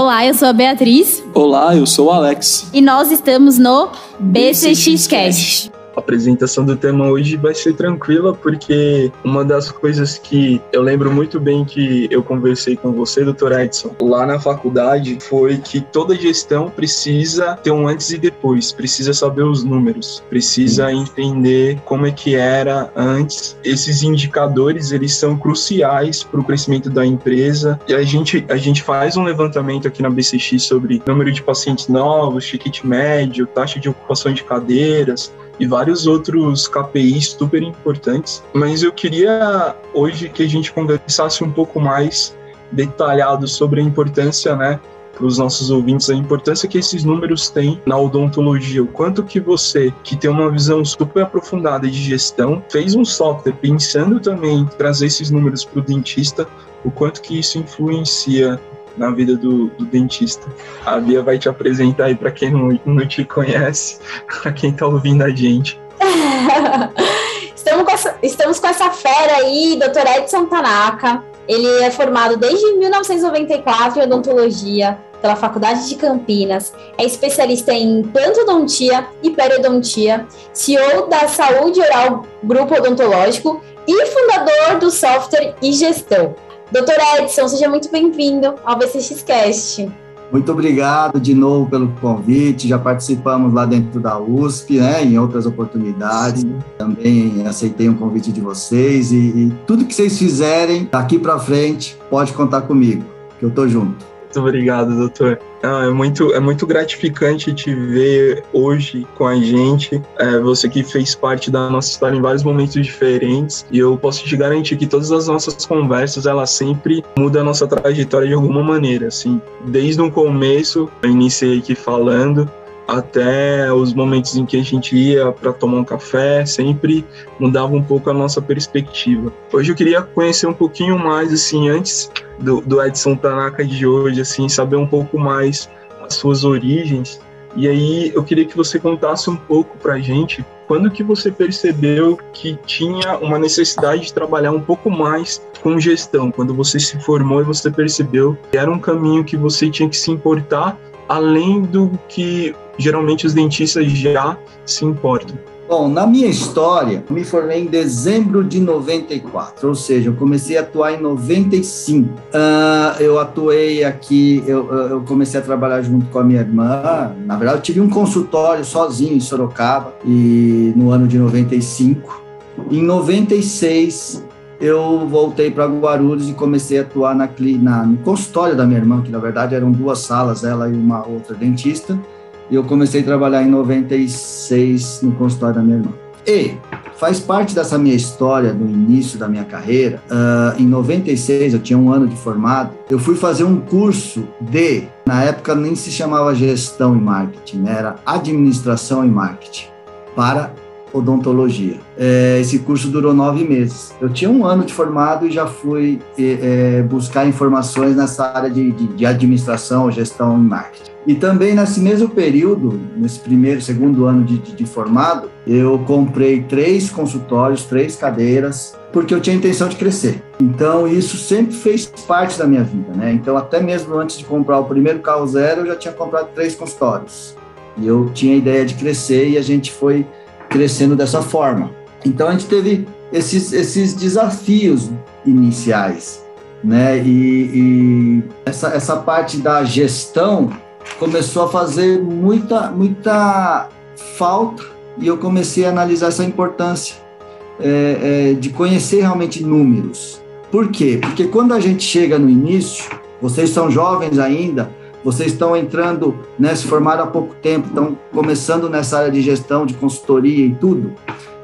Olá, eu sou a Beatriz. Olá, eu sou o Alex. E nós estamos no BCX Cast. A apresentação do tema hoje vai ser tranquila, porque uma das coisas que eu lembro muito bem que eu conversei com você, doutor Edson, lá na faculdade, foi que toda gestão precisa ter um antes e depois, precisa saber os números, precisa entender como é que era antes. Esses indicadores, eles são cruciais para o crescimento da empresa. E a gente, a gente faz um levantamento aqui na BCX sobre número de pacientes novos, ticket médio, taxa de ocupação de cadeiras, e vários outros KPIs super importantes. Mas eu queria hoje que a gente conversasse um pouco mais detalhado sobre a importância, né, para os nossos ouvintes, a importância que esses números têm na odontologia. O quanto que você, que tem uma visão super aprofundada de gestão, fez um software pensando também em trazer esses números para o dentista, o quanto que isso influencia na vida do, do, dentista. A Bia vai te apresentar aí para quem não, não te conhece, para quem está ouvindo a gente. estamos, com essa, estamos com essa fera aí, Dr. Edson Tanaka. Ele é formado desde 1994 em odontologia pela Faculdade de Campinas, é especialista em plantodontia e periodontia, CEO da Saúde Oral Grupo Odontológico e fundador do software e gestão. Doutor Edson, seja muito bem-vindo ao VCXcast. Muito obrigado de novo pelo convite. Já participamos lá dentro da USP, né, em outras oportunidades. Também aceitei um convite de vocês e, e tudo que vocês fizerem daqui para frente pode contar comigo, que eu estou junto. Muito obrigado, doutor. Ah, é, muito, é muito gratificante te ver hoje com a gente. É, você que fez parte da nossa história em vários momentos diferentes. E eu posso te garantir que todas as nossas conversas, elas sempre mudam a nossa trajetória de alguma maneira. Assim, desde o começo, eu iniciei aqui falando, até os momentos em que a gente ia para tomar um café, sempre mudava um pouco a nossa perspectiva. Hoje eu queria conhecer um pouquinho mais, assim, antes do, do Edson Tanaka de hoje, assim, saber um pouco mais as suas origens. E aí eu queria que você contasse um pouco para a gente quando que você percebeu que tinha uma necessidade de trabalhar um pouco mais com gestão, quando você se formou e você percebeu que era um caminho que você tinha que se importar além do que geralmente os dentistas já se importam. Bom, na minha história, me formei em dezembro de 94, ou seja, eu comecei a atuar em 95. Uh, ah, eu atuei aqui, eu, eu, comecei a trabalhar junto com a minha irmã. Na verdade, eu tive um consultório sozinho em Sorocaba e no ano de 95. Em 96, eu voltei para Guarulhos e comecei a atuar na, na, no consultório da minha irmã, que na verdade eram duas salas, ela e uma outra dentista. E eu comecei a trabalhar em 96 no consultório da minha irmã. E faz parte dessa minha história do início da minha carreira. Uh, em 96, eu tinha um ano de formado, eu fui fazer um curso de, na época nem se chamava gestão e marketing, né? era administração e marketing para odontologia. É, esse curso durou nove meses. Eu tinha um ano de formado e já fui é, buscar informações nessa área de, de, de, administração, gestão e marketing. E também nesse mesmo período, nesse primeiro, segundo ano de, de, de formado, eu comprei três consultórios, três cadeiras, porque eu tinha intenção de crescer. Então isso sempre fez parte da minha vida, né? Então até mesmo antes de comprar o primeiro carro zero, eu já tinha comprado três consultórios. E eu tinha a ideia de crescer e a gente foi crescendo dessa forma. Então a gente teve esses, esses desafios iniciais, né? E, e essa, essa parte da gestão começou a fazer muita, muita falta e eu comecei a analisar essa importância é, é, de conhecer realmente números. Por quê? Porque quando a gente chega no início, vocês são jovens ainda, vocês estão entrando, né, se formaram há pouco tempo, estão começando nessa área de gestão, de consultoria e tudo.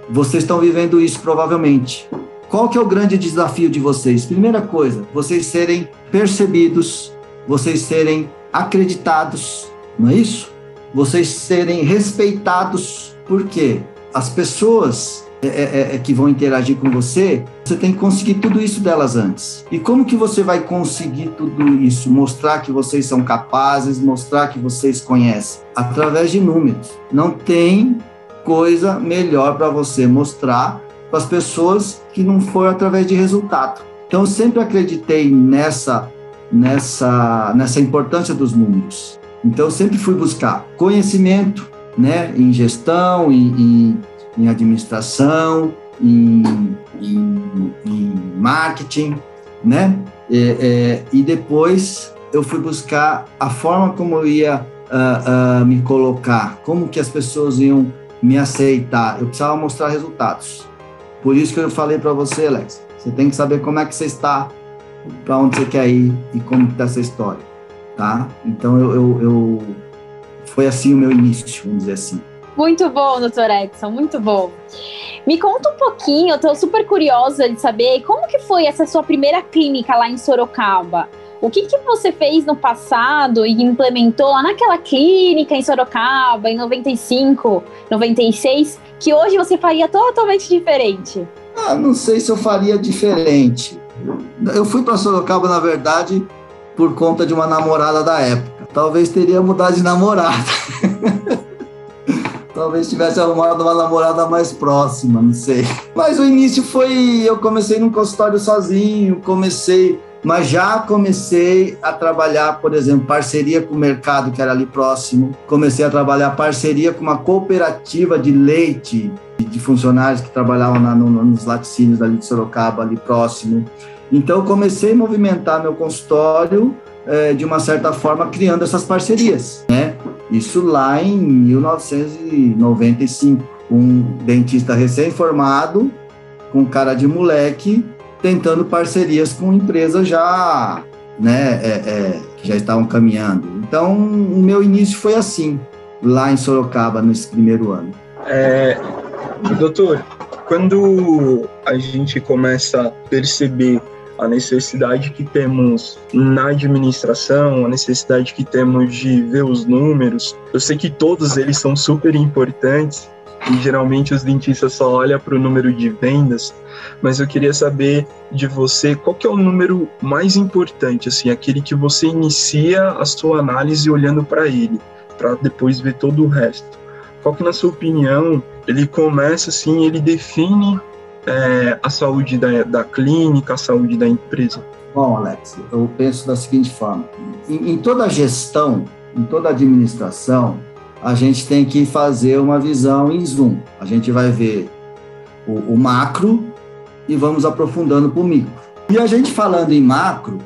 Vocês estão vivendo isso provavelmente. Qual que é o grande desafio de vocês? Primeira coisa, vocês serem percebidos, vocês serem acreditados, não é isso? Vocês serem respeitados. Por quê? As pessoas é, é, é, que vão interagir com você, você tem que conseguir tudo isso delas antes. E como que você vai conseguir tudo isso? Mostrar que vocês são capazes, mostrar que vocês conhecem através de números. Não tem coisa melhor para você mostrar para as pessoas que não for através de resultado. Então, eu sempre acreditei nessa nessa, nessa importância dos números. Então, eu sempre fui buscar conhecimento né, em gestão, em, em, em administração, em, em, em, marketing, né? É, é, e depois eu fui buscar a forma como eu ia uh, uh, me colocar, como que as pessoas iam me aceitar. Eu precisava mostrar resultados. Por isso que eu falei para você, Alex, você tem que saber como é que você está, para onde você quer ir e como está essa história, tá? Então eu, eu, eu, foi assim o meu início, vamos dizer assim. Muito bom, doutor Edson, muito bom. Me conta um pouquinho, eu tô super curiosa de saber como que foi essa sua primeira clínica lá em Sorocaba. O que, que você fez no passado e implementou lá naquela clínica em Sorocaba, em 95, 96, que hoje você faria totalmente diferente? Ah, não sei se eu faria diferente. Eu fui para Sorocaba, na verdade, por conta de uma namorada da época. Talvez teria mudado de namorada. Talvez tivesse arrumado uma namorada mais próxima, não sei. Mas o início foi. Eu comecei num consultório sozinho, comecei mas já comecei a trabalhar, por exemplo, parceria com o mercado que era ali próximo. Comecei a trabalhar parceria com uma cooperativa de leite de funcionários que trabalhavam na, no, nos laticínios ali de Sorocaba, ali próximo. Então, comecei a movimentar meu consultório é, de uma certa forma, criando essas parcerias, né? Isso lá em 1995, um dentista recém-formado, com cara de moleque, tentando parcerias com empresas já, né, é, é, que já estavam caminhando. Então, o meu início foi assim, lá em Sorocaba, nesse primeiro ano. É, doutor, quando a gente começa a perceber a necessidade que temos na administração, a necessidade que temos de ver os números. Eu sei que todos eles são super importantes, e geralmente os dentistas só olham para o número de vendas, mas eu queria saber de você qual que é o número mais importante, assim, aquele que você inicia a sua análise olhando para ele, para depois ver todo o resto. Qual que, na sua opinião, ele começa assim, ele define é, a saúde da, da clínica, a saúde da empresa? Bom, Alex, eu penso da seguinte forma: em, em toda gestão, em toda administração, a gente tem que fazer uma visão em zoom. A gente vai ver o, o macro e vamos aprofundando para o micro. E a gente falando em macro,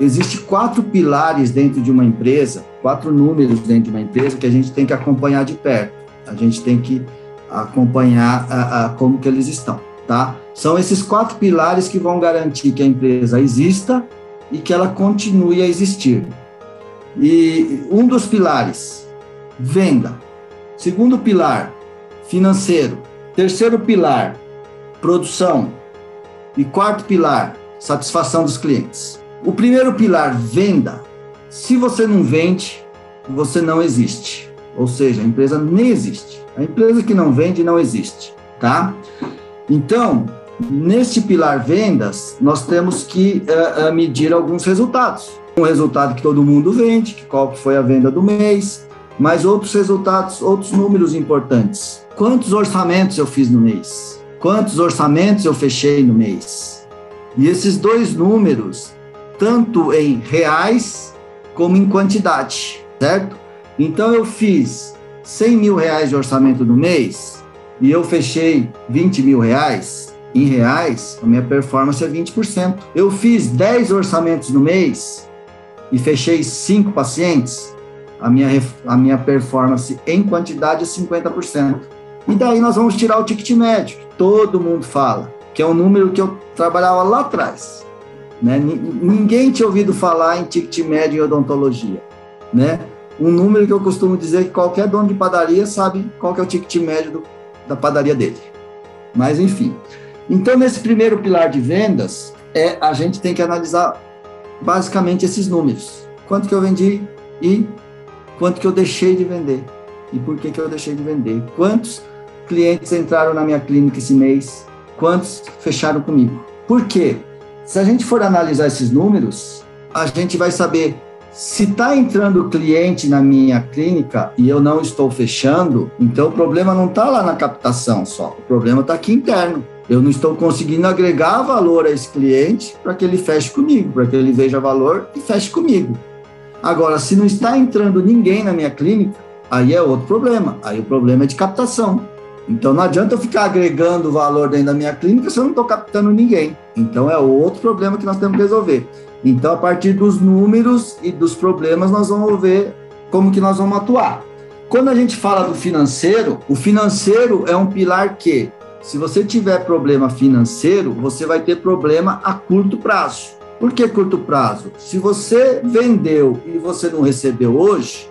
existe quatro pilares dentro de uma empresa, quatro números dentro de uma empresa que a gente tem que acompanhar de perto. A gente tem que acompanhar a, a, como que eles estão, tá? São esses quatro pilares que vão garantir que a empresa exista e que ela continue a existir. E um dos pilares venda. Segundo pilar, financeiro. Terceiro pilar, produção. E quarto pilar, satisfação dos clientes. O primeiro pilar, venda. Se você não vende, você não existe. Ou seja, a empresa nem existe. A empresa que não vende não existe, tá? Então, neste pilar vendas, nós temos que uh, medir alguns resultados. Um resultado que todo mundo vende, que qual foi a venda do mês, mas outros resultados, outros números importantes. Quantos orçamentos eu fiz no mês? Quantos orçamentos eu fechei no mês? E esses dois números, tanto em reais como em quantidade, certo? Então eu fiz 100 mil reais de orçamento no mês e eu fechei 20 mil reais. Em reais, a minha performance é 20%. Eu fiz 10 orçamentos no mês e fechei 5 pacientes a minha, a minha performance em quantidade é 50%. E daí nós vamos tirar o ticket médio, que todo mundo fala, que é um número que eu trabalhava lá atrás. Né? Ninguém tinha ouvido falar em ticket médio em odontologia. Né? Um número que eu costumo dizer que qualquer dono de padaria sabe qual que é o ticket médio do, da padaria dele. Mas enfim. Então, nesse primeiro pilar de vendas, é a gente tem que analisar basicamente esses números. Quanto que eu vendi e quanto que eu deixei de vender e por que que eu deixei de vender. Quantos clientes entraram na minha clínica esse mês? Quantos fecharam comigo? Por quê? Se a gente for analisar esses números, a gente vai saber se está entrando cliente na minha clínica e eu não estou fechando, então o problema não está lá na captação só, o problema está aqui interno. Eu não estou conseguindo agregar valor a esse cliente para que ele feche comigo, para que ele veja valor e feche comigo. Agora, se não está entrando ninguém na minha clínica, aí é outro problema. Aí o problema é de captação. Então não adianta eu ficar agregando valor dentro da minha clínica se eu não estou captando ninguém. Então é outro problema que nós temos que resolver. Então, a partir dos números e dos problemas, nós vamos ver como que nós vamos atuar. Quando a gente fala do financeiro, o financeiro é um pilar que, se você tiver problema financeiro, você vai ter problema a curto prazo. Por que curto prazo? Se você vendeu e você não recebeu hoje,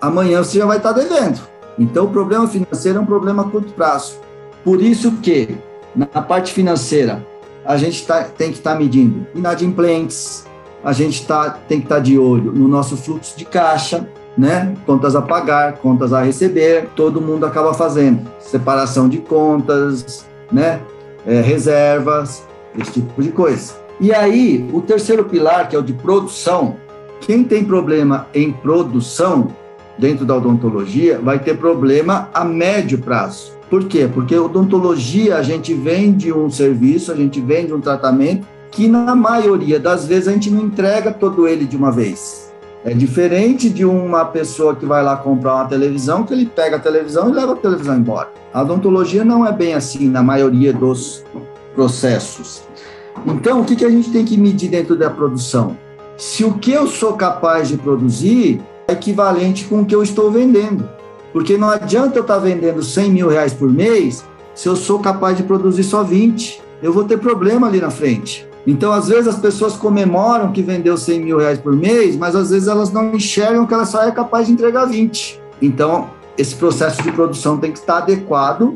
amanhã você já vai estar devendo. Então, o problema financeiro é um problema a curto prazo. Por isso que, na parte financeira, a gente tá, tem que estar tá medindo inadimplentes, a gente tá, tem que estar tá de olho no nosso fluxo de caixa, né? Contas a pagar, contas a receber, todo mundo acaba fazendo. Separação de contas, né? É, reservas, esse tipo de coisa. E aí, o terceiro pilar, que é o de produção, quem tem problema em produção dentro da odontologia vai ter problema a médio prazo. Por quê? Porque odontologia a gente vende um serviço, a gente vende um tratamento que na maioria das vezes a gente não entrega todo ele de uma vez. É diferente de uma pessoa que vai lá comprar uma televisão, que ele pega a televisão e leva a televisão embora. A odontologia não é bem assim na maioria dos processos. Então, o que, a gente tem que medir dentro da produção? Se o que eu sou capaz de produzir é equivalente com o que eu estou vendendo. Porque não adianta eu estar vendendo 100 mil reais por mês se eu sou capaz de produzir só 20. Eu vou ter problema ali na frente. Então, às vezes, as pessoas comemoram que vendeu 100 mil reais por mês, mas às vezes elas não enxergam que ela só é capaz de entregar 20. Então, esse processo de produção tem que estar adequado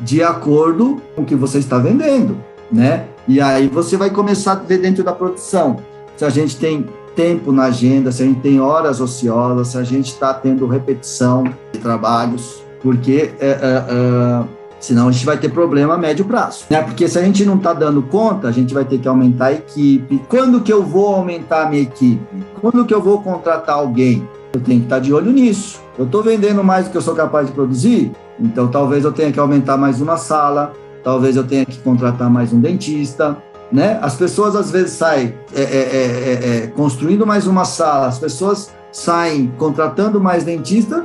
de acordo com o que você está vendendo, né? E aí você vai começar a ver dentro da produção se a gente tem tempo na agenda, se a gente tem horas ociosas, se a gente está tendo repetição de trabalhos, porque é, é, é Senão a gente vai ter problema a médio prazo, né? Porque se a gente não está dando conta, a gente vai ter que aumentar a equipe. Quando que eu vou aumentar a minha equipe? Quando que eu vou contratar alguém? Eu tenho que estar tá de olho nisso. Eu estou vendendo mais do que eu sou capaz de produzir, então talvez eu tenha que aumentar mais uma sala, talvez eu tenha que contratar mais um dentista, né? As pessoas às vezes saem é, é, é, é construindo mais uma sala, as pessoas saem contratando mais dentista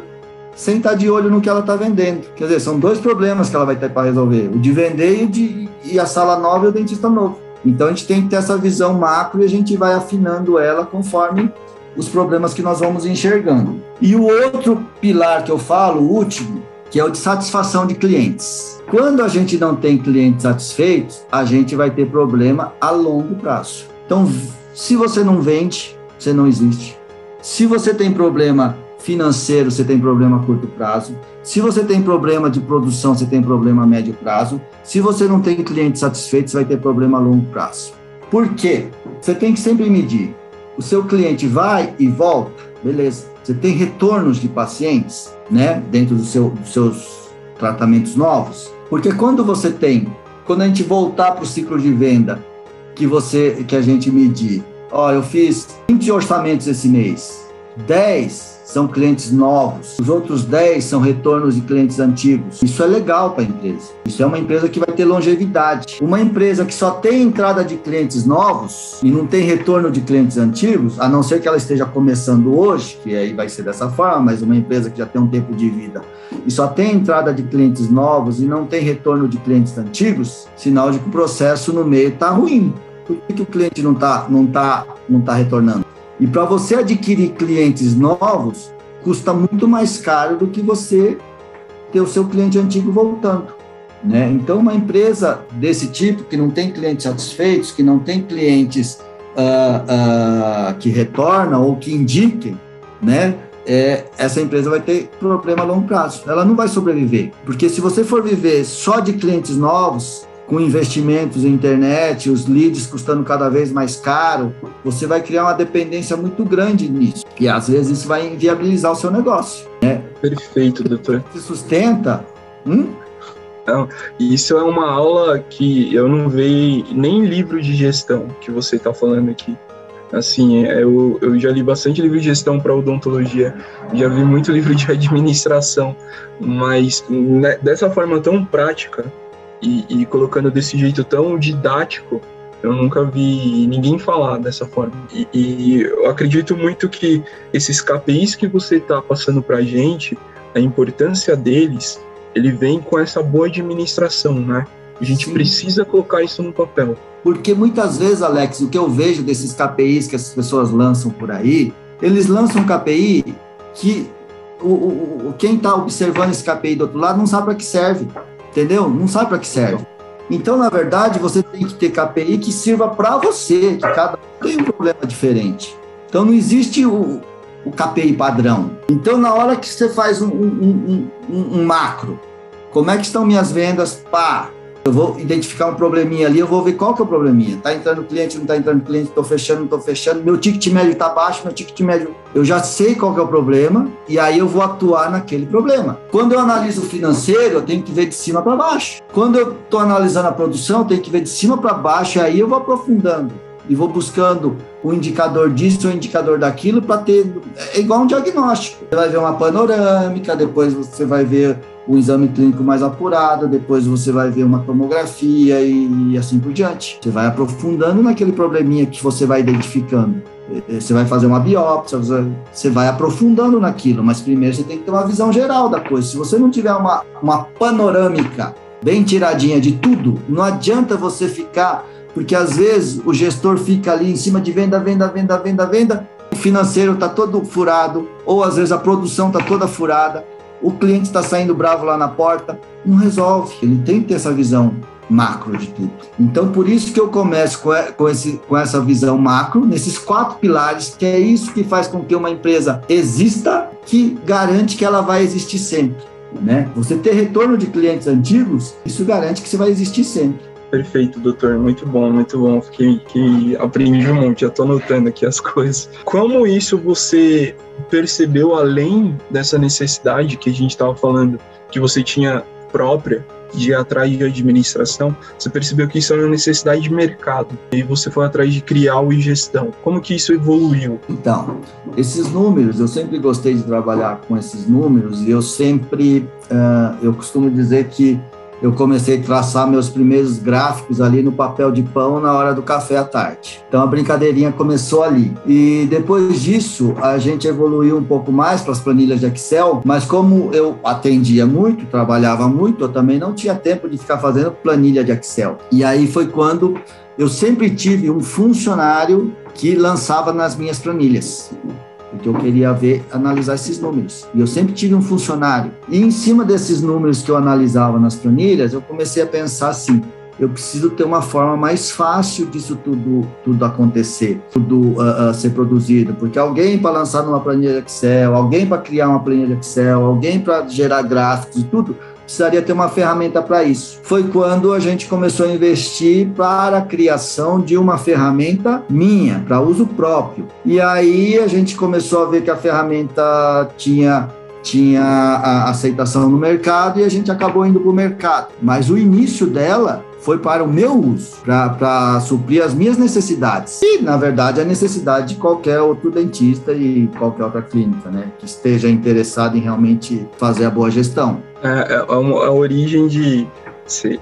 sem estar de olho no que ela está vendendo. Quer dizer, são dois problemas que ela vai ter para resolver: o de vender e, de, e a sala nova e o dentista novo. Então a gente tem que ter essa visão macro e a gente vai afinando ela conforme os problemas que nós vamos enxergando. E o outro pilar que eu falo, o último, que é o de satisfação de clientes. Quando a gente não tem clientes satisfeitos, a gente vai ter problema a longo prazo. Então, se você não vende, você não existe. Se você tem problema financeiro, você tem problema a curto prazo. Se você tem problema de produção, você tem problema a médio prazo. Se você não tem clientes satisfeitos, vai ter problema a longo prazo. Por quê? Você tem que sempre medir. O seu cliente vai e volta, beleza. Você tem retornos de pacientes, né, dentro do seu, dos seus tratamentos novos. Porque quando você tem, quando a gente voltar para o ciclo de venda, que você, que a gente medir, ó, eu fiz 20 orçamentos esse mês, 10 são clientes novos, os outros 10 são retornos de clientes antigos. Isso é legal para a empresa. Isso é uma empresa que vai ter longevidade. Uma empresa que só tem entrada de clientes novos e não tem retorno de clientes antigos, a não ser que ela esteja começando hoje, que aí vai ser dessa forma, mas uma empresa que já tem um tempo de vida e só tem entrada de clientes novos e não tem retorno de clientes antigos, sinal de que o processo no meio está ruim. Por que, que o cliente não está não tá, não tá retornando? E para você adquirir clientes novos, custa muito mais caro do que você ter o seu cliente antigo voltando. Né? Então, uma empresa desse tipo, que não tem clientes satisfeitos, que não tem clientes uh, uh, que retornam ou que indiquem, né? É, essa empresa vai ter problema a longo prazo. Ela não vai sobreviver. Porque se você for viver só de clientes novos, com investimentos em internet, os leads custando cada vez mais caro, você vai criar uma dependência muito grande nisso. E às vezes isso vai inviabilizar o seu negócio. Né? Perfeito, doutor. Se sustenta. Hum? Isso é uma aula que eu não vejo nem livro de gestão que você está falando aqui. Assim, eu, eu já li bastante livro de gestão para odontologia, já vi muito livro de administração, mas né, dessa forma tão prática, e, e colocando desse jeito tão didático, eu nunca vi ninguém falar dessa forma. E, e eu acredito muito que esses KPIs que você está passando para a gente, a importância deles, ele vem com essa boa administração, né? A gente Sim. precisa colocar isso no papel. Porque muitas vezes, Alex, o que eu vejo desses KPIs que as pessoas lançam por aí, eles lançam um KPI que o, o, quem está observando esse KPI do outro lado não sabe para que serve, entendeu? Não sabe para que serve. Então, na verdade, você tem que ter KPI que sirva para você, que cada um tem um problema diferente. Então, não existe o, o KPI padrão. Então, na hora que você faz um, um, um, um macro, como é que estão minhas vendas? Pá, eu vou identificar um probleminha ali, eu vou ver qual que é o probleminha. Tá entrando cliente, não tá entrando cliente, tô fechando, não tô fechando. Meu ticket médio tá baixo, meu ticket médio. Eu já sei qual que é o problema e aí eu vou atuar naquele problema. Quando eu analiso o financeiro, eu tenho que ver de cima para baixo. Quando eu tô analisando a produção, eu tenho que ver de cima para baixo e aí eu vou aprofundando e vou buscando o indicador disso, o indicador daquilo, para ter. É igual um diagnóstico. Você vai ver uma panorâmica, depois você vai ver o exame clínico mais apurado, depois você vai ver uma tomografia e, assim por diante. Você vai aprofundando naquele probleminha que você vai identificando. Você vai fazer uma biópsia, você vai aprofundando naquilo, mas primeiro você tem que ter uma visão geral da coisa. Se você não tiver uma, uma panorâmica bem tiradinha de tudo, não adianta você ficar porque às vezes o gestor fica ali em cima de venda, venda, venda, venda, venda, o financeiro está todo furado, ou às vezes a produção está toda furada, o cliente está saindo bravo lá na porta, não resolve. Ele tem que ter essa visão macro de tudo. Então, por isso que eu começo com, esse, com essa visão macro, nesses quatro pilares, que é isso que faz com que uma empresa exista, que garante que ela vai existir sempre. Né? Você ter retorno de clientes antigos, isso garante que você vai existir sempre. Perfeito, doutor. Muito bom, muito bom. Fiquei que aprendi um monte, já tô anotando aqui as coisas. Como isso você percebeu além dessa necessidade que a gente estava falando, que você tinha própria de atrás de administração, você percebeu que isso era uma necessidade de mercado e você foi atrás de criar e gestão. Como que isso evoluiu? Então, esses números, eu sempre gostei de trabalhar com esses números e eu sempre, uh, eu costumo dizer que eu comecei a traçar meus primeiros gráficos ali no papel de pão na hora do café à tarde. Então a brincadeirinha começou ali. E depois disso, a gente evoluiu um pouco mais para as planilhas de Excel, mas como eu atendia muito, trabalhava muito, eu também não tinha tempo de ficar fazendo planilha de Excel. E aí foi quando eu sempre tive um funcionário que lançava nas minhas planilhas porque eu queria ver, analisar esses números. E eu sempre tive um funcionário. E em cima desses números que eu analisava nas planilhas, eu comecei a pensar assim: eu preciso ter uma forma mais fácil disso tudo, tudo acontecer, tudo uh, uh, ser produzido, porque alguém para lançar numa planilha Excel, alguém para criar uma planilha Excel, alguém para gerar gráficos e tudo, precisaria ter uma ferramenta para isso. Foi quando a gente começou a investir para a criação de uma ferramenta minha, para uso próprio. E aí a gente começou a ver que a ferramenta tinha tinha aceitação no mercado e a gente acabou indo para o mercado. Mas o início dela foi para o meu uso, para suprir as minhas necessidades. E, na verdade, a necessidade de qualquer outro dentista e qualquer outra clínica, né? Que esteja interessado em realmente fazer a boa gestão. É, é a, a origem de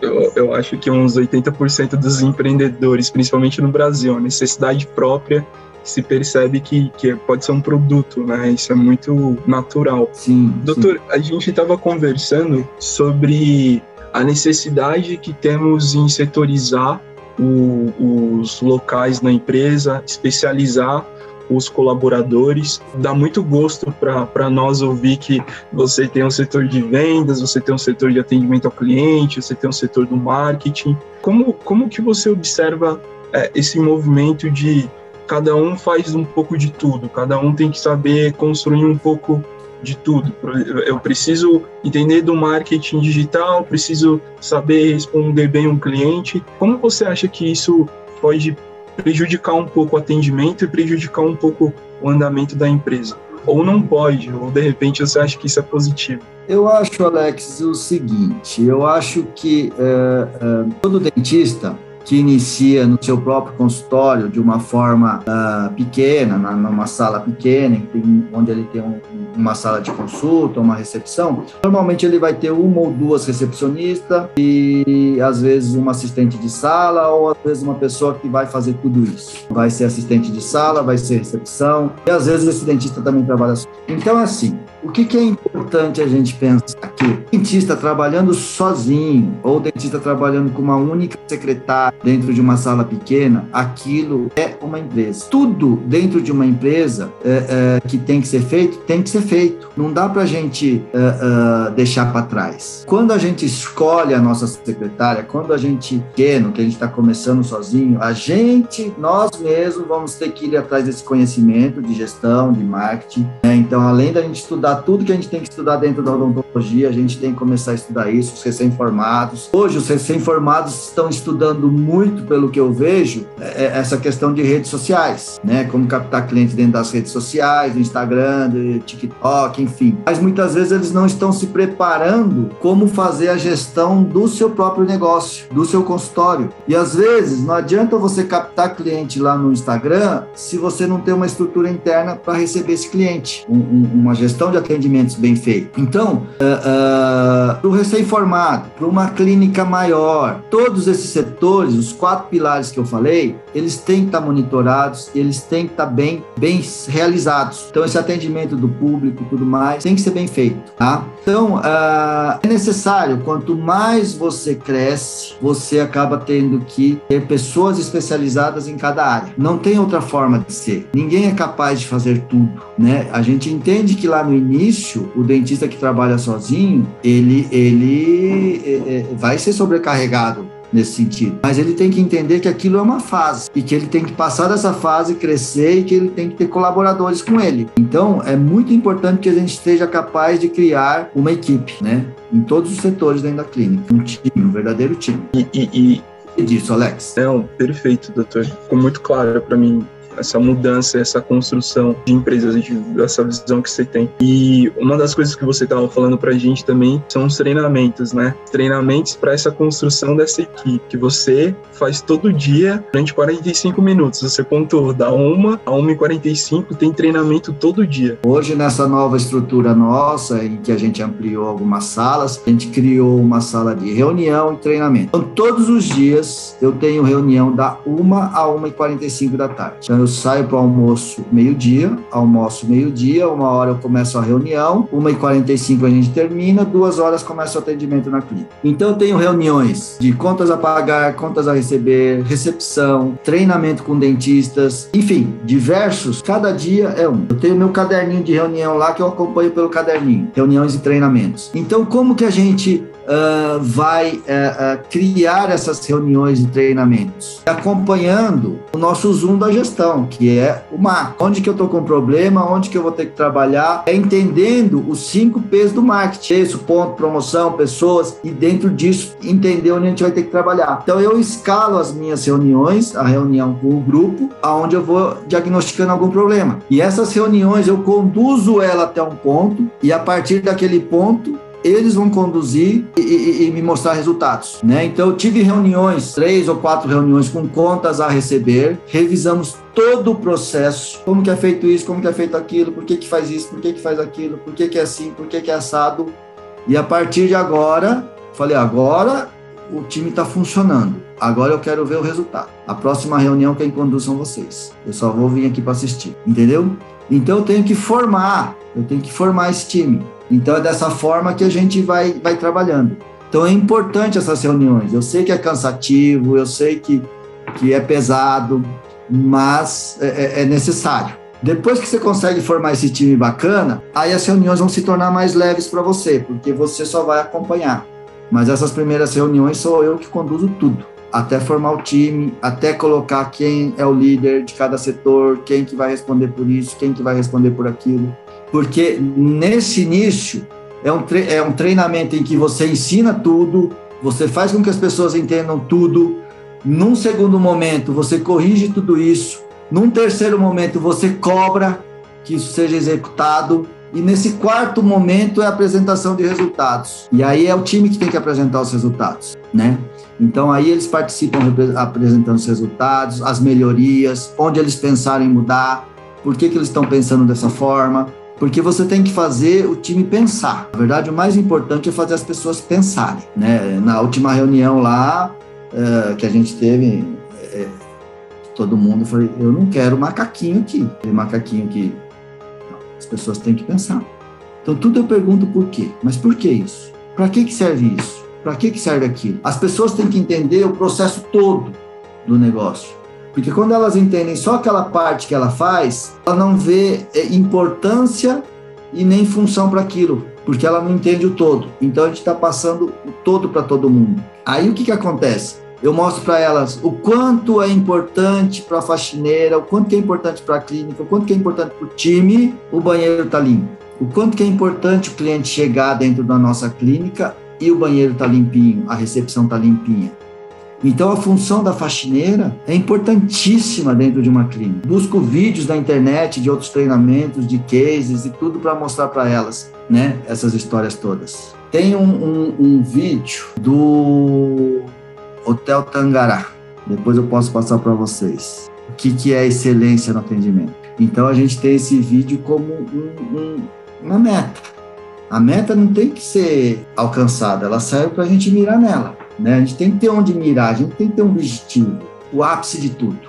eu, eu, acho que uns 80% dos empreendedores, principalmente no Brasil, a necessidade própria se percebe que, que pode ser um produto, né? Isso é muito natural. Sim. Doutor, sim. a gente estava conversando sobre a necessidade que temos em setorizar o, os locais na empresa, especializar os colaboradores. Dá muito gosto para nós ouvir que você tem um setor de vendas, você tem um setor de atendimento ao cliente, você tem um setor do marketing. Como, como que você observa é, esse movimento de cada um faz um pouco de tudo, cada um tem que saber construir um pouco de tudo. Eu preciso entender do marketing digital, preciso saber responder bem um cliente. Como você acha que isso pode prejudicar um pouco o atendimento e prejudicar um pouco o andamento da empresa? Ou não pode, ou de repente você acha que isso é positivo? Eu acho, Alex, o seguinte: eu acho que é, é, todo dentista que inicia no seu próprio consultório de uma forma uh, pequena, na, numa sala pequena, tem, onde ele tem um, uma sala de consulta, uma recepção, normalmente ele vai ter uma ou duas recepcionistas e às vezes uma assistente de sala ou às vezes uma pessoa que vai fazer tudo isso. Vai ser assistente de sala, vai ser recepção e às vezes esse dentista também trabalha. Então, assim, o que, que, é importante a gente pensar aqui? Dentista trabalhando sozinho ou dentista trabalhando com uma única secretária dentro de uma sala pequena, aquilo é uma empresa. Tudo dentro de uma empresa é, é, que tem que ser feito, tem que ser feito. Não dá para a gente é, é, deixar para trás. Quando a gente escolhe a nossa secretária, quando a gente pequeno, que a gente está começando sozinho, a gente, nós mesmos, vamos ter que ir atrás desse conhecimento de gestão, de marketing. Né? Então, além da gente estudar tudo que a gente tem que estudar dentro da odontologia, a gente tem que começar a estudar isso, os recém-formados. Hoje, os recém-formados estão estudando muito, pelo que eu vejo, é, é essa questão de redes sociais, né? Como captar clientes dentro das redes sociais, do Instagram, do TikTok, enfim. Mas muitas vezes eles não estão se preparando como fazer a gestão do seu próprio negócio, do seu consultório. E às vezes não adianta você captar cliente lá no Instagram se você não tem uma estrutura interna para receber esse cliente, um, um, uma gestão de atendimentos bem feito. Então, uh, uh, para o recém-formado, para uma clínica maior, todos esses setores, os quatro pilares que eu falei, eles têm que estar monitorados, eles têm que estar bem, bem realizados. Então, esse atendimento do público e tudo mais tem que ser bem feito, tá? Então, uh, é necessário, quanto mais você cresce, você acaba tendo que ter pessoas especializadas em cada área. Não tem outra forma de ser. Ninguém é capaz de fazer tudo, né? A gente entende que lá no início, o dentista que trabalha sozinho, ele, ele é, é, vai ser sobrecarregado nesse sentido. Mas ele tem que entender que aquilo é uma fase e que ele tem que passar dessa fase, crescer e que ele tem que ter colaboradores com ele. Então, é muito importante que a gente esteja capaz de criar uma equipe, né? Em todos os setores dentro da clínica. Um time, um verdadeiro time. E, e, e... disso, Alex? Não, perfeito, doutor. Ficou muito claro para mim essa mudança, essa construção de empresas, essa visão que você tem. E uma das coisas que você estava falando para a gente também são os treinamentos, né? Treinamentos para essa construção dessa equipe, que você faz todo dia durante 45 minutos. Você contou, da 1 a 1 e 45 tem treinamento todo dia. Hoje, nessa nova estrutura nossa, em que a gente ampliou algumas salas, a gente criou uma sala de reunião e treinamento. Então, todos os dias eu tenho reunião da 1 a 1 e 45 da tarde. Então, eu eu saio para almoço meio-dia, almoço meio-dia, uma hora eu começo a reunião, uma e 45 a gente termina, duas horas começa o atendimento na clínica. Então eu tenho reuniões de contas a pagar, contas a receber, recepção, treinamento com dentistas, enfim, diversos, cada dia é um. Eu tenho meu caderninho de reunião lá que eu acompanho pelo caderninho, reuniões e treinamentos. Então como que a gente uh, vai uh, uh, criar essas reuniões e treinamentos, acompanhando o nosso Zoom da gestão, que é o MAR. Onde que eu estou com problema, onde que eu vou ter que trabalhar, é entendendo os cinco P's do marketing, preço, ponto, promoção, pessoas, e dentro disso entender onde a gente vai ter que trabalhar. Então eu escalo as minhas reuniões, a reunião com o grupo, aonde eu vou diagnosticando algum problema. E essas reuniões eu conduzo ela até um ponto, e a partir daquele ponto eles vão conduzir e, e, e, me mostrar resultados, né? Então eu tive reuniões, três ou quatro reuniões com contas a receber, revisamos todo o processo, como que é feito isso, como que é feito aquilo, por que que faz isso, por que que faz aquilo, por que que é assim, por que que é assado, e a partir de agora, falei, agora o time está funcionando, agora eu quero ver o resultado. A próxima reunião quem conduz são vocês, eu só vou vir aqui para assistir, entendeu? Então eu tenho que formar, eu tenho que formar esse time. Então é dessa forma que a gente vai, vai trabalhando. Então é importante essas reuniões. Eu sei que é cansativo, eu sei que, que é pesado, mas é, é, é necessário. Depois que você consegue formar esse time bacana, aí as reuniões vão se tornar mais leves para você, porque você só vai acompanhar. Mas essas primeiras reuniões sou eu que conduzo tudo, até formar o time, até colocar quem é o líder de cada setor, quem que vai responder por isso, quem que vai responder por aquilo porque nesse início é um, é um treinamento em que você ensina tudo, você faz com que as pessoas entendam tudo. Num segundo momento, você corrige tudo isso. Num terceiro momento, você cobra que isso seja executado. E nesse quarto momento é a apresentação de resultados. E aí é o time que tem que apresentar os resultados, né? Então aí eles participam apresentando os resultados, as melhorias, onde eles pensarem em mudar, por que, que eles estão pensando dessa forma, porque você tem que fazer o time pensar. Na verdade, o mais importante é fazer as pessoas pensarem. Né? Na última reunião lá é, que a gente teve, é, todo mundo falou: eu não quero macaquinho aqui, aquele macaquinho não, as pessoas têm que pensar. Então tudo eu pergunto por quê. Mas por que isso? Para que, que serve isso? Para que, que serve aquilo? As pessoas têm que entender o processo todo do negócio. Porque quando elas entendem só aquela parte que ela faz, ela não vê é, importância e nem função para aquilo, porque ela não entende o todo. Então a gente está passando o todo para todo mundo. Aí o que, que acontece? Eu mostro para elas o quanto é importante para a faxineira, o quanto é importante para a clínica, o quanto é importante para o time, o banheiro está limpo. O quanto é importante o cliente chegar dentro da nossa clínica e o banheiro está limpinho, a recepção está limpinha. Então, a função da faxineira é importantíssima dentro de uma clínica. Busco vídeos na internet de outros treinamentos, de cases e tudo para mostrar para elas, né, essas histórias todas. Tem um, um, um vídeo do Hotel Tangará. Depois eu posso passar para vocês. O que, que é excelência no atendimento. Então, a gente tem esse vídeo como um, uma meta. A meta não tem que ser alcançada, ela serve para a gente mirar nela. Né? A gente tem que ter onde mirar, a gente tem que ter um objetivo, o ápice de tudo.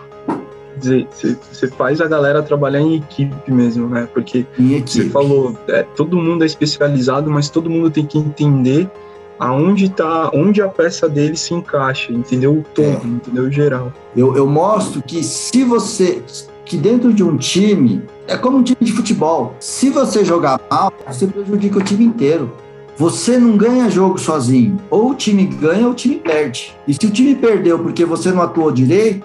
Você faz a galera trabalhar em equipe mesmo, né? Porque você falou, é, todo mundo é especializado, mas todo mundo tem que entender aonde tá, onde a peça dele se encaixa, entendeu? O todo, é. entendeu? O geral. Eu, eu mostro que se você, que dentro de um time, é como um time de futebol. Se você jogar mal, você prejudica o time inteiro. Você não ganha jogo sozinho. Ou o time ganha ou o time perde. E se o time perdeu porque você não atuou direito,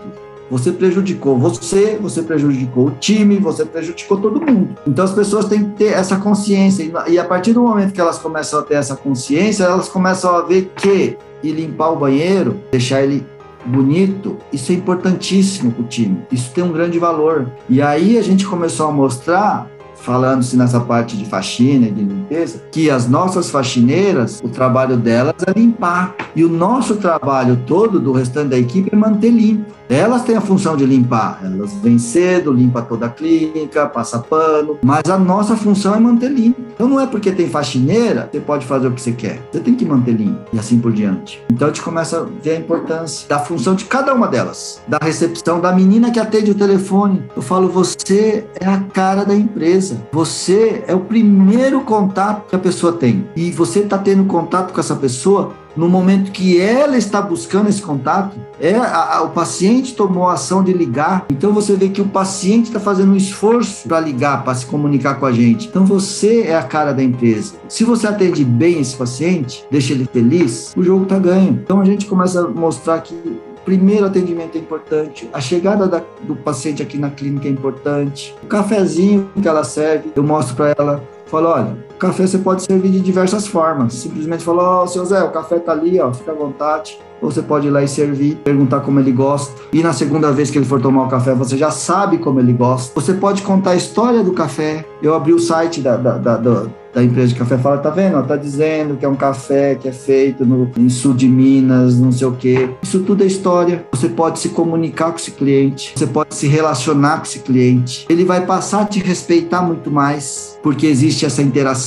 você prejudicou você, você prejudicou o time, você prejudicou todo mundo. Então as pessoas têm que ter essa consciência. E a partir do momento que elas começam a ter essa consciência, elas começam a ver que e limpar o banheiro, deixar ele bonito, isso é importantíssimo para o time. Isso tem um grande valor. E aí a gente começou a mostrar falando-se nessa parte de faxina e de limpeza, que as nossas faxineiras, o trabalho delas é limpar. E o nosso trabalho todo do restante da equipe é manter limpo. Elas têm a função de limpar. Elas vêm cedo, limpa toda a clínica, passa pano, mas a nossa função é manter limpo. Então não é porque tem faxineira, você pode fazer o que você quer. Você tem que manter limpo e assim por diante. Então a gente começa a ver a importância da função de cada uma delas, da recepção da menina que atende o telefone. Eu falo, você é a cara da empresa. Você é o primeiro contato que a pessoa tem. E você está tendo contato com essa pessoa no momento que ela está buscando esse contato, é a, a, o paciente tomou a ação de ligar. Então você vê que o paciente está fazendo um esforço para ligar, para se comunicar com a gente. Então você é a cara da empresa. Se você atende bem esse paciente, deixa ele feliz, o jogo está ganho. Então a gente começa a mostrar que primeiro atendimento é importante, a chegada da, do paciente aqui na clínica é importante, o cafezinho que ela serve, eu mostro para ela Falou, olha, o café você pode servir de diversas formas. Simplesmente falou, ó, oh, seu Zé, o café tá ali, ó, fica à vontade. Ou você pode ir lá e servir, perguntar como ele gosta. E na segunda vez que ele for tomar o café, você já sabe como ele gosta. Você pode contar a história do café. Eu abri o site da, da, da, da da empresa de café fala, tá vendo? Tá dizendo que é um café que é feito no em sul de Minas, não sei o quê. Isso tudo é história. Você pode se comunicar com esse cliente, você pode se relacionar com esse cliente. Ele vai passar a te respeitar muito mais, porque existe essa interação.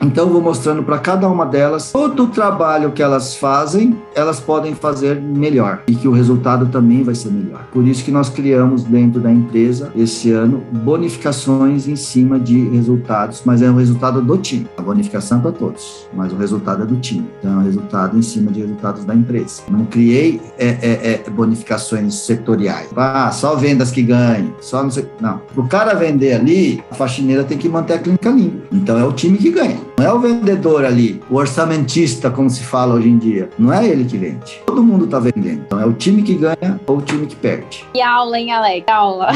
Então vou mostrando para cada uma delas todo o trabalho que elas fazem, elas podem fazer melhor e que o resultado também vai ser melhor. Por isso que nós criamos dentro da empresa esse ano bonificações em cima de resultados, mas é o resultado do time. A bonificação é para todos, mas o resultado é do time. Então, é o resultado em cima de resultados da empresa. Não criei é, é, é, bonificações setoriais. Ah, só vendas que ganhem, só não sei. Não. Para o cara vender ali, a faxineira tem que manter a clínica limpa. Então, é o time que ganha. Não é o vendedor ali, o orçamentista, como se fala hoje em dia. Não é ele que vende. Todo mundo está vendendo. Então, é o time que ganha ou o time que perde. E aula, hein, Alex? Aula.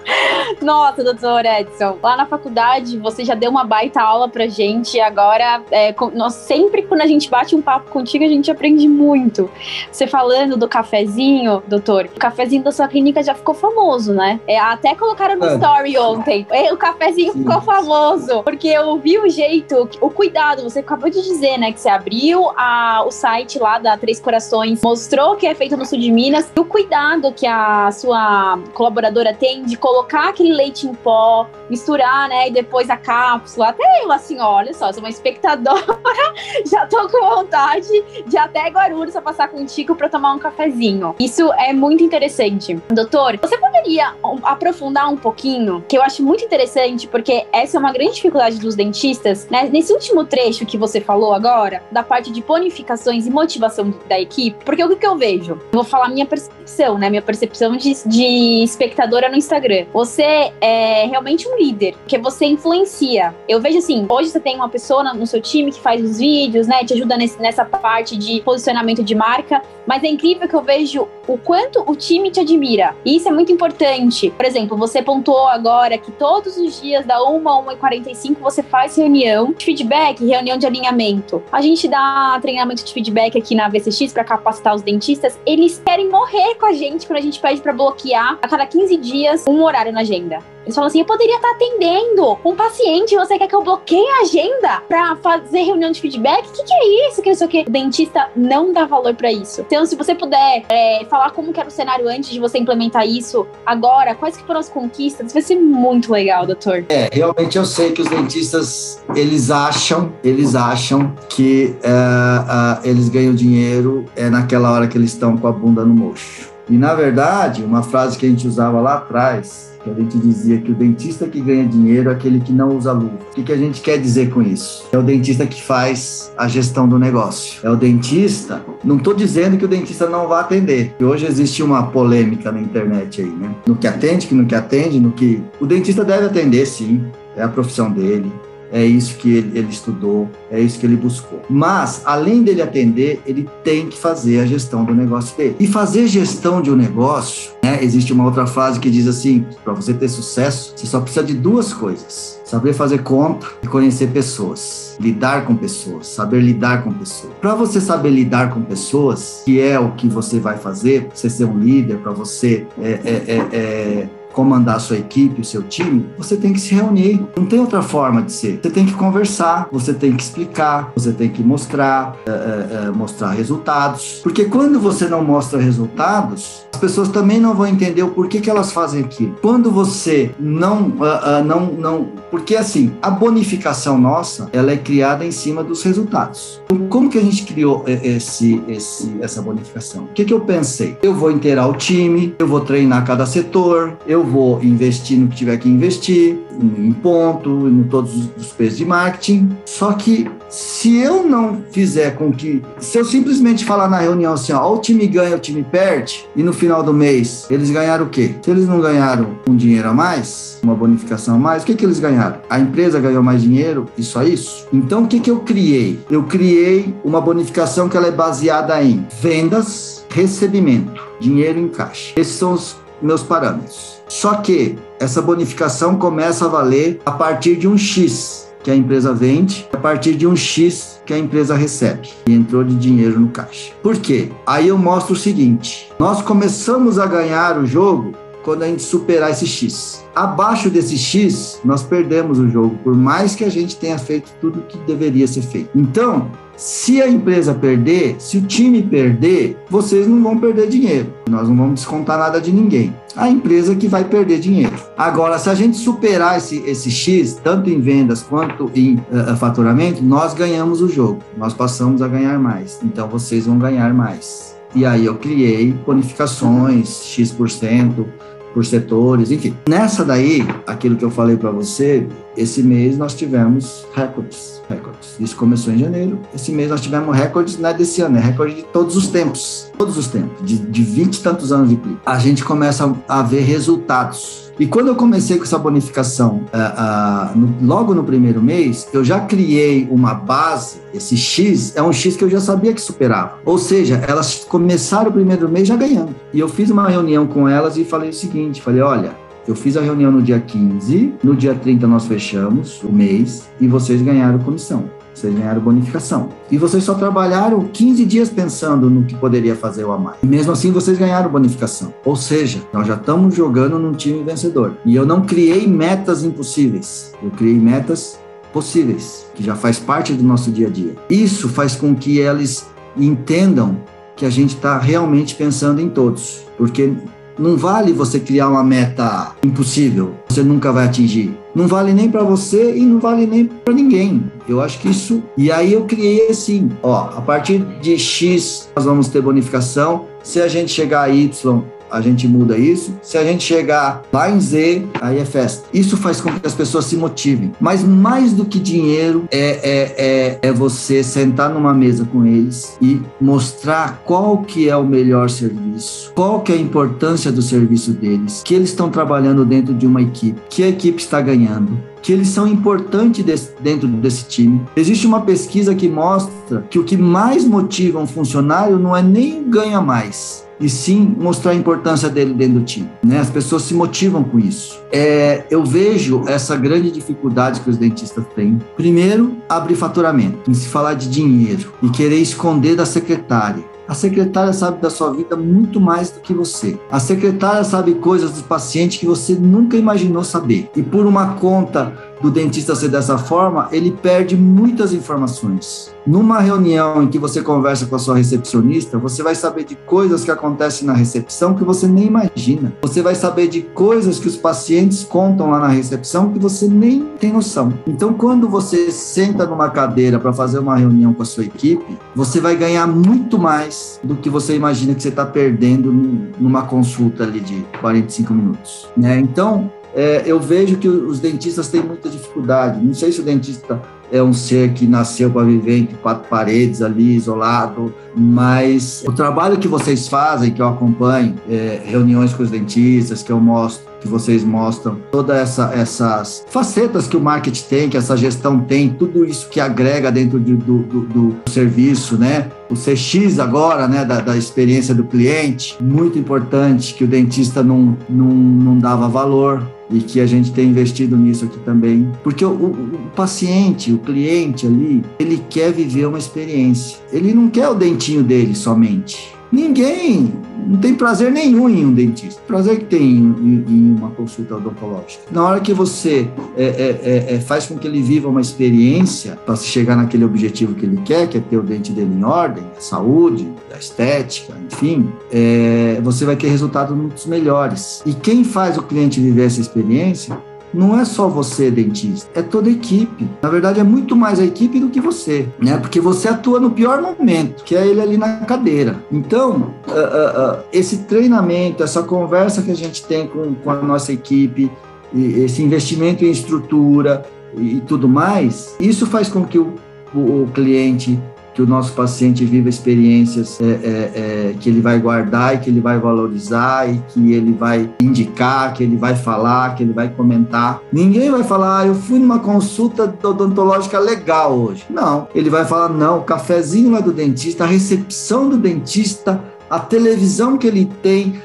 Nossa, doutor Edson, lá na faculdade você já deu uma baita aula pra gente. Agora, é, nós sempre quando a gente bate um papo contigo, a gente aprende muito. Você falando do cafezinho, doutor, o cafezinho da sua clínica já ficou famoso, né? É, até colocaram no é. story ontem. É, o cafezinho Sim. ficou famoso, porque eu vi o jeito o cuidado, você acabou de dizer, né, que você abriu a, o site lá da Três Corações, mostrou que é feito no sul de Minas, e o cuidado que a sua colaboradora tem de colocar aquele leite em pó, misturar, né, e depois a cápsula. Até eu, assim, olha só, sou uma espectadora, já tô com vontade de até Guarulhos a passar contigo para tomar um cafezinho. Isso é muito interessante. Doutor, você poderia aprofundar um pouquinho, que eu acho muito interessante, porque essa é uma grande dificuldade dos dentistas, né? Nesse último trecho que você falou agora, da parte de bonificações e motivação da equipe, porque o que, eu vejo? Eu vou falar minha percepção, né? Minha percepção de, de espectadora no Instagram. Você é realmente um líder, porque você influencia. Eu vejo assim, hoje você tem uma pessoa no seu time que faz os vídeos, né? Te ajuda nesse, nessa parte de posicionamento de marca, mas é incrível que eu vejo o quanto o time te admira. E isso é muito importante. Por exemplo, você pontuou agora que todos os dias, da 1 a 1 e 45 você faz reunião de feedback, reunião de alinhamento. A gente dá treinamento de feedback aqui na VCX para capacitar os dentistas. Eles querem morrer com a gente quando a gente pede para bloquear a cada 15 dias um horário na agenda. Eles falam assim: eu poderia estar atendendo um paciente, você quer que eu bloqueie a agenda para fazer reunião de feedback? O que, que, é isso? Que isso aqui? O dentista não dá valor para isso. Então, se você puder é, falar como que era o cenário antes de você implementar isso, agora, quais que foram as conquistas, vai ser muito legal, doutor. É, realmente eu sei que os dentistas, eles acham, eles acham que é, eles ganham dinheiro é naquela hora que eles estão com a bunda no mocho. E, na verdade, uma frase que a gente usava lá atrás, que a gente dizia que o dentista que ganha dinheiro é aquele que não usa luva. O que, que a gente quer dizer com isso? É o dentista que faz a gestão do negócio. É o dentista. Não estou dizendo que o dentista não vai atender. E hoje existe uma polêmica na internet aí, né? No que atende, que no que atende, no que. O dentista deve atender, sim. É a profissão dele é isso que ele, ele, estudou, é isso que ele buscou. Mas, além dele atender, ele tem que fazer a gestão do negócio dele. E fazer gestão de um negócio, né, existe uma outra frase que diz assim: para você ter sucesso, você só precisa de duas coisas. Saber fazer conta e conhecer pessoas, lidar com pessoas, saber lidar com pessoas. Para você saber lidar com pessoas, que é o que você vai fazer, você ser um líder, para você é, é, é, é comandar a sua equipe, o seu time, você tem que se reunir. Não tem outra forma de ser. Você tem que conversar, você tem que explicar, você tem que mostrar, é, é, mostrar resultados. Porque quando você não mostra resultados, as pessoas também não vão entender o porquê que elas fazem aquilo. Quando você não, uh, uh, não, não, porque assim, a bonificação nossa, ela é criada em cima dos resultados. Então, como que a gente criou esse, esse, essa bonificação? O que que eu pensei? Eu vou inteirar o time, eu vou treinar cada setor, eu eu vou investir no que tiver que investir, em ponto, em todos os pesos de marketing. Só que se eu não fizer com que, se eu simplesmente falar na reunião assim, ó, o time ganha, o time perde, e no final do mês eles ganharam o quê? Se eles não ganharam um dinheiro a mais, uma bonificação a mais, o que, que eles ganharam? A empresa ganhou mais dinheiro e só isso? Então o que, que eu criei? Eu criei uma bonificação que ela é baseada em vendas, recebimento, dinheiro em caixa. Esses são os meus parâmetros. Só que essa bonificação começa a valer a partir de um X que a empresa vende, a partir de um X que a empresa recebe e entrou de dinheiro no caixa. Por quê? Aí eu mostro o seguinte: nós começamos a ganhar o jogo quando a gente superar esse X. Abaixo desse X, nós perdemos o jogo, por mais que a gente tenha feito tudo o que deveria ser feito. Então, se a empresa perder, se o time perder, vocês não vão perder dinheiro. Nós não vamos descontar nada de ninguém. A empresa que vai perder dinheiro. Agora, se a gente superar esse, esse X, tanto em vendas quanto em uh, faturamento, nós ganhamos o jogo. Nós passamos a ganhar mais. Então, vocês vão ganhar mais. E aí eu criei bonificações, X%, por setores, enfim. Nessa daí, aquilo que eu falei para você, esse mês nós tivemos recordes, recordes. Isso começou em janeiro. Esse mês nós tivemos recordes, não é desse ano, é recorde de todos os tempos, todos os tempos, de, de 20 e tantos anos de clipe. A gente começa a ver resultados e quando eu comecei com essa bonificação, uh, uh, no, logo no primeiro mês, eu já criei uma base. Esse X é um X que eu já sabia que superava. Ou seja, elas começaram o primeiro mês já ganhando. E eu fiz uma reunião com elas e falei o seguinte: falei, olha, eu fiz a reunião no dia 15, no dia 30 nós fechamos o mês e vocês ganharam comissão. Vocês ganharam bonificação. E vocês só trabalharam 15 dias pensando no que poderia fazer o a mais. E mesmo assim, vocês ganharam bonificação. Ou seja, nós já estamos jogando num time vencedor. E eu não criei metas impossíveis. Eu criei metas possíveis, que já faz parte do nosso dia a dia. Isso faz com que eles entendam que a gente está realmente pensando em todos, porque não vale você criar uma meta impossível, você nunca vai atingir. Não vale nem para você e não vale nem para ninguém. Eu acho que isso. E aí eu criei assim, ó, a partir de X nós vamos ter bonificação. Se a gente chegar a Y, a gente muda isso. Se a gente chegar lá em Z, aí é festa. Isso faz com que as pessoas se motivem. Mas mais do que dinheiro, é, é, é, é você sentar numa mesa com eles e mostrar qual que é o melhor serviço, qual que é a importância do serviço deles, que eles estão trabalhando dentro de uma equipe, que a equipe está ganhando, que eles são importantes desse, dentro desse time. Existe uma pesquisa que mostra que o que mais motiva um funcionário não é nem ganha mais, e sim mostrar a importância dele dentro do time. Né? As pessoas se motivam com isso. É, eu vejo essa grande dificuldade que os dentistas têm. Primeiro, abrir faturamento, em se falar de dinheiro e querer esconder da secretária. A secretária sabe da sua vida muito mais do que você. A secretária sabe coisas do paciente que você nunca imaginou saber. E por uma conta do dentista ser dessa forma, ele perde muitas informações. Numa reunião em que você conversa com a sua recepcionista, você vai saber de coisas que acontecem na recepção que você nem imagina. Você vai saber de coisas que os pacientes contam lá na recepção que você nem tem noção. Então, quando você senta numa cadeira para fazer uma reunião com a sua equipe, você vai ganhar muito mais do que você imagina que você está perdendo numa consulta ali de 45 minutos. Né? Então, é, eu vejo que os dentistas têm muita dificuldade. Não sei se o dentista é um ser que nasceu para viver entre quatro paredes ali, isolado, mas o trabalho que vocês fazem, que eu acompanho, é, reuniões com os dentistas, que eu mostro, que vocês mostram, todas essa, essas facetas que o marketing tem, que essa gestão tem, tudo isso que agrega dentro do, do, do, do serviço, né? O CX agora, né, da, da, experiência do cliente, muito importante, que o dentista não, não, não dava valor, e que a gente tem investido nisso aqui também. Porque o, o, o, paciente, o cliente ali, ele quer viver uma experiência. Ele não quer o dentinho dele somente. Ninguém não tem prazer nenhum em um dentista. Prazer que tem em, em uma consulta odontológica. Na hora que você é, é, é, é faz com que ele viva uma experiência para chegar naquele objetivo que ele quer, que é ter o dente dele em ordem, a saúde, a estética, enfim, é, você vai ter resultados muito melhores. E quem faz o cliente viver essa experiência não é só você, dentista, é toda a equipe. Na verdade, é muito mais a equipe do que você, né? Porque você atua no pior momento, que é ele ali na cadeira. Então, uh, uh, uh, esse treinamento, essa conversa que a gente tem com, com a nossa equipe, esse investimento em estrutura e, e tudo mais, isso faz com que o, o, o cliente que o nosso paciente viva experiências é, é, é, que ele vai guardar e que ele vai valorizar e que ele vai indicar, que ele vai falar, que ele vai comentar. Ninguém vai falar, ah, eu fui numa consulta odontológica legal hoje. Não, ele vai falar, não, o cafezinho lá do dentista, a recepção do dentista, a televisão que ele tem,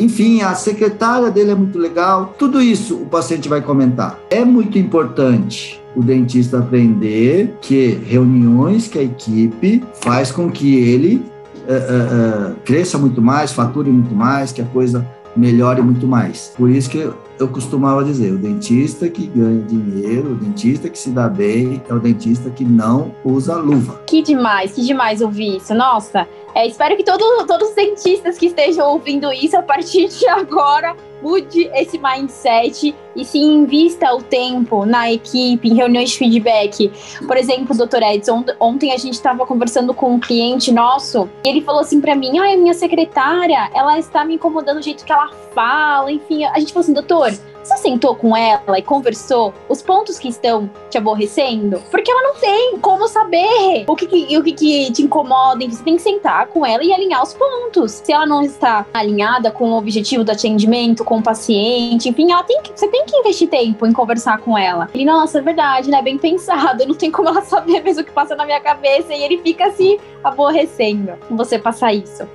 enfim, a secretária dele é muito legal. Tudo isso o paciente vai comentar. É muito importante o dentista aprender que reuniões que a equipe faz com que ele uh, uh, cresça muito mais, fature muito mais, que a coisa melhore muito mais. Por isso que eu costumava dizer, o dentista que ganha dinheiro, o dentista que se dá bem, é o dentista que não usa luva. Que demais, que demais ouvir isso. Nossa, é, espero que todo, todos os dentistas que estejam ouvindo isso a partir de agora mude esse mindset e se invista o tempo na equipe, em reuniões de feedback. Por exemplo, doutor Edson, ontem a gente estava conversando com um cliente nosso e ele falou assim para mim: ah, a minha secretária, ela está me incomodando o jeito que ela fala, enfim. A gente falou assim, doutor, você sentou com ela e conversou os pontos que estão te aborrecendo? Porque ela não tem como saber o que, que o que, que te incomoda. Você tem que sentar com ela e alinhar os pontos. Se ela não está alinhada com o objetivo do atendimento, com o paciente, enfim, ela tem que, você tem que investir tempo em conversar com ela. Ele, nossa, é verdade, né? Bem pensado. Não tem como ela saber mesmo o que passa na minha cabeça. E ele fica se aborrecendo você passar isso.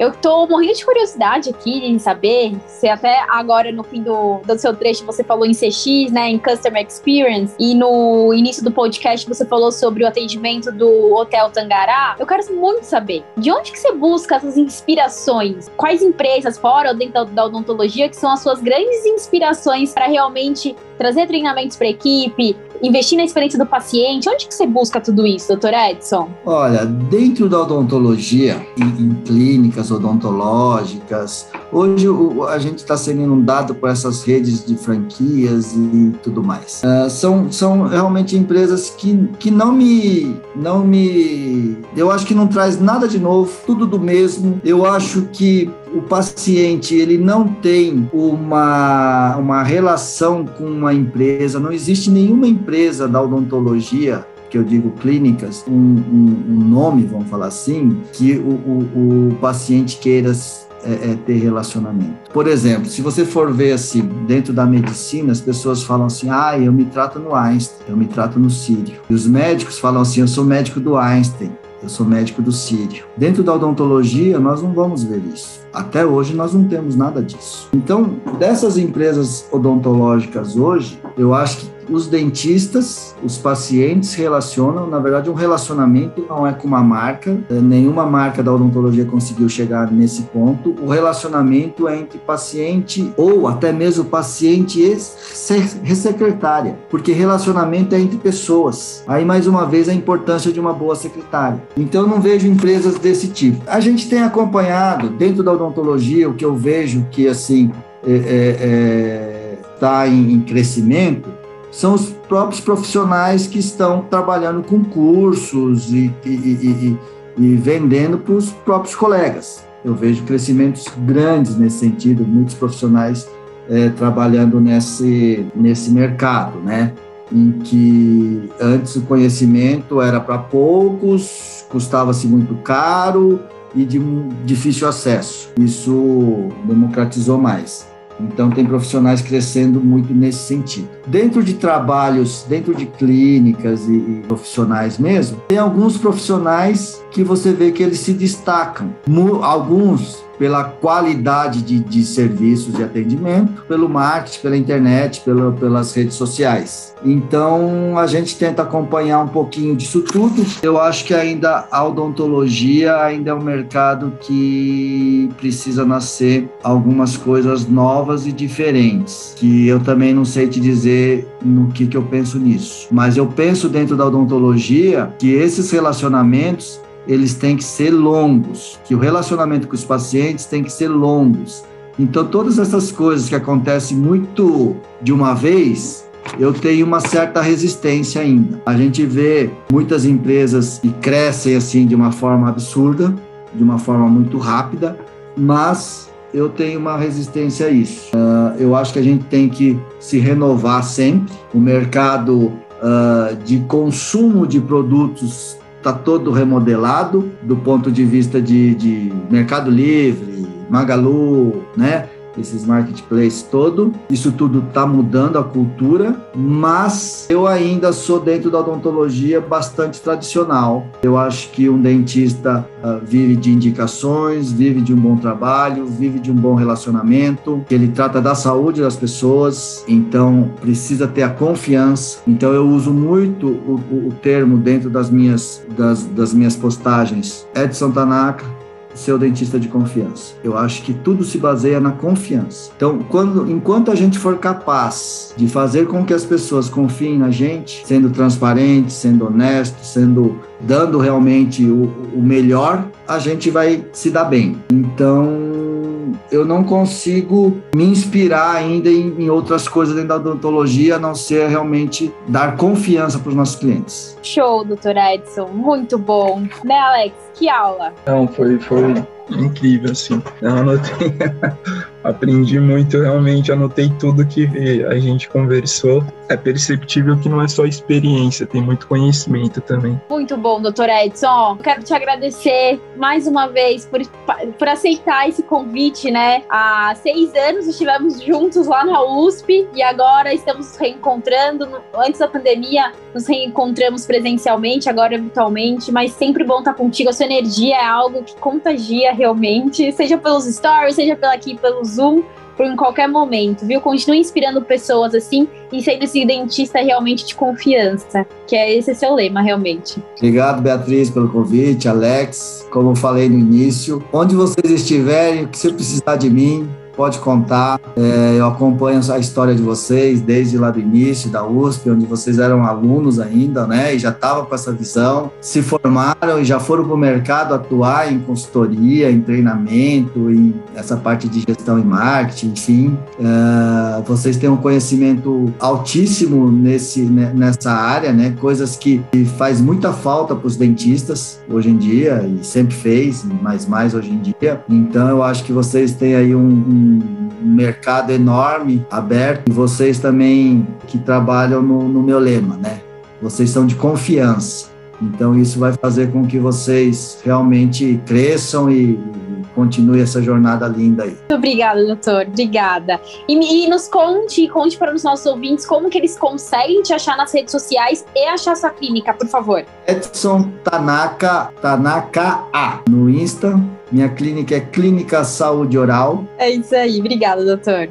Eu tô morrendo de curiosidade aqui em saber se até agora no fim do, do seu trecho você falou em CX, né, em Customer Experience, e no início do podcast você falou sobre o atendimento do Hotel Tangará. Eu quero muito saber, de onde que você busca essas inspirações? Quais empresas fora ou dentro da odontologia que são as suas grandes inspirações para realmente trazer treinamentos para equipe, investir na experiência do paciente? Onde que você busca tudo isso, doutor Edson? Olha, dentro da odontologia, em, clínicas odontológicas, hoje a gente está sendo inundado por essas redes de franquias e tudo mais. Uh, são, são realmente empresas que, que não me não me eu acho que não traz nada de novo, tudo do mesmo. Eu acho que o paciente ele não tem uma, uma relação com uma empresa, não existe nenhuma empresa da odontologia que eu digo clínicas, um, um, um nome, vamos falar assim, que o, o, o paciente queira é, é, ter relacionamento. Por exemplo, se você for ver assim, dentro da medicina, as pessoas falam assim: ah, eu me trato no Einstein, eu me trato no Sírio. E os médicos falam assim: eu sou médico do Einstein, eu sou médico do Sírio. Dentro da odontologia, nós não vamos ver isso. Até hoje, nós não temos nada disso. Então, dessas empresas odontológicas hoje, eu acho que os dentistas, os pacientes relacionam, na verdade, um relacionamento não é com uma marca, é, nenhuma marca da odontologia conseguiu chegar nesse ponto. O relacionamento é entre paciente ou até mesmo paciente e secretária, porque relacionamento é entre pessoas. Aí, mais uma vez, a importância de uma boa secretária. Então, eu não vejo empresas desse tipo. A gente tem acompanhado, dentro da odontologia, o que eu vejo que, assim, está é, é, é tá em, em crescimento, são os próprios profissionais que estão trabalhando com cursos e, e, e, e vendendo para os próprios colegas. Eu vejo crescimentos grandes nesse sentido, muitos profissionais é, trabalhando nesse, nesse mercado, né? Em que antes o conhecimento era para poucos, custava-se muito caro e de difícil acesso. Isso democratizou mais. Então, tem profissionais crescendo muito nesse sentido. Dentro de trabalhos, dentro de clínicas e, e, profissionais mesmo, tem alguns profissionais que você vê que eles se destacam. Alguns pela qualidade de, de serviços de atendimento, pelo marketing, pela internet, pela, pelas redes sociais. Então, a gente tenta acompanhar um pouquinho disso tudo. Eu acho que ainda a odontologia ainda é um mercado que precisa nascer algumas coisas novas e diferentes, que eu também não sei te dizer no que, que eu penso nisso. Mas eu penso dentro da odontologia que esses relacionamentos eles têm que ser longos, que o relacionamento com os pacientes tem que ser longos. Então, todas essas coisas que acontecem muito de uma vez, eu tenho uma certa resistência ainda. A gente vê muitas empresas que crescem assim de uma forma absurda, de uma forma muito rápida, mas eu tenho uma resistência a isso. Uh, eu acho que a gente tem que se renovar sempre. O mercado uh, de consumo de produtos está todo remodelado do ponto de vista de, de Mercado Livre, Magalu, né? Esses marketplaces todo. Isso tudo está mudando a cultura, mas eu ainda sou dentro da odontologia bastante tradicional. Eu acho que um dentista uh, vive de indicações, vive de um bom trabalho, vive de um bom relacionamento, ele trata da saúde das pessoas, então precisa ter a confiança. Então eu uso muito o, o, o termo dentro das minhas, das, das minhas postagens. Edson Tanaka, seu dentista de confiança. Eu acho que tudo se baseia na confiança. Então, quando, enquanto a gente for capaz de fazer com que as pessoas confiem na gente, sendo transparente, sendo honesto, sendo dando realmente o, o melhor, a gente vai se dar bem. Então, eu não consigo me inspirar ainda em, em, outras coisas dentro da odontologia, a não ser realmente dar confiança para os nossos clientes. Show, doutor Edson, muito bom. Né, Alex? Que aula? Não, foi, foi incrível, assim. Eu anotei, aprendi muito, realmente anotei tudo que a gente conversou. É perceptível que não é só experiência, tem muito conhecimento também. Muito bom, doutor Edson. Quero te agradecer mais uma vez por, por aceitar esse convite, né? Há seis anos estivemos juntos lá na USP e agora estamos reencontrando. Antes da pandemia, nos reencontramos presencialmente, agora virtualmente, mas sempre bom estar contigo. A sua energia é algo que contagia realmente, seja pelos stories, seja pela aqui pelo Zoom, em qualquer momento, viu? Continue inspirando pessoas assim e sendo esse dentista realmente de confiança, que é esse seu lema, realmente. Obrigado, Beatriz, pelo convite, Alex. Como falei no início, onde vocês estiverem, o que você precisar de mim, pode contar. É, eu acompanho a história de vocês desde lá do início, da USP, onde vocês eram alunos ainda, né? E já estavam com essa visão, se formaram e já foram para o mercado atuar em consultoria, em treinamento, em essa parte de gestão e marketing, enfim. É, vocês têm um conhecimento altíssimo nesse, né, nessa área, né? Coisas que faz muita falta para os dentistas hoje em dia e sempre fez, mas mais hoje em dia. Então eu acho que vocês têm aí um, um um mercado enorme aberto e vocês também que trabalham no, no meu lema, né? Vocês são de confiança. Então isso vai fazer com que vocês realmente cresçam e, continue essa jornada linda aí. Muito obrigada, doutor. Obrigada. E, e, nos conte, conte para os nossos ouvintes como que eles conseguem te achar nas redes sociais e achar sua clínica, por favor. Edson Tanaka, Tanaka A, no Insta. Minha clínica é Clínica Saúde Oral. É isso aí. Obrigada, doutor.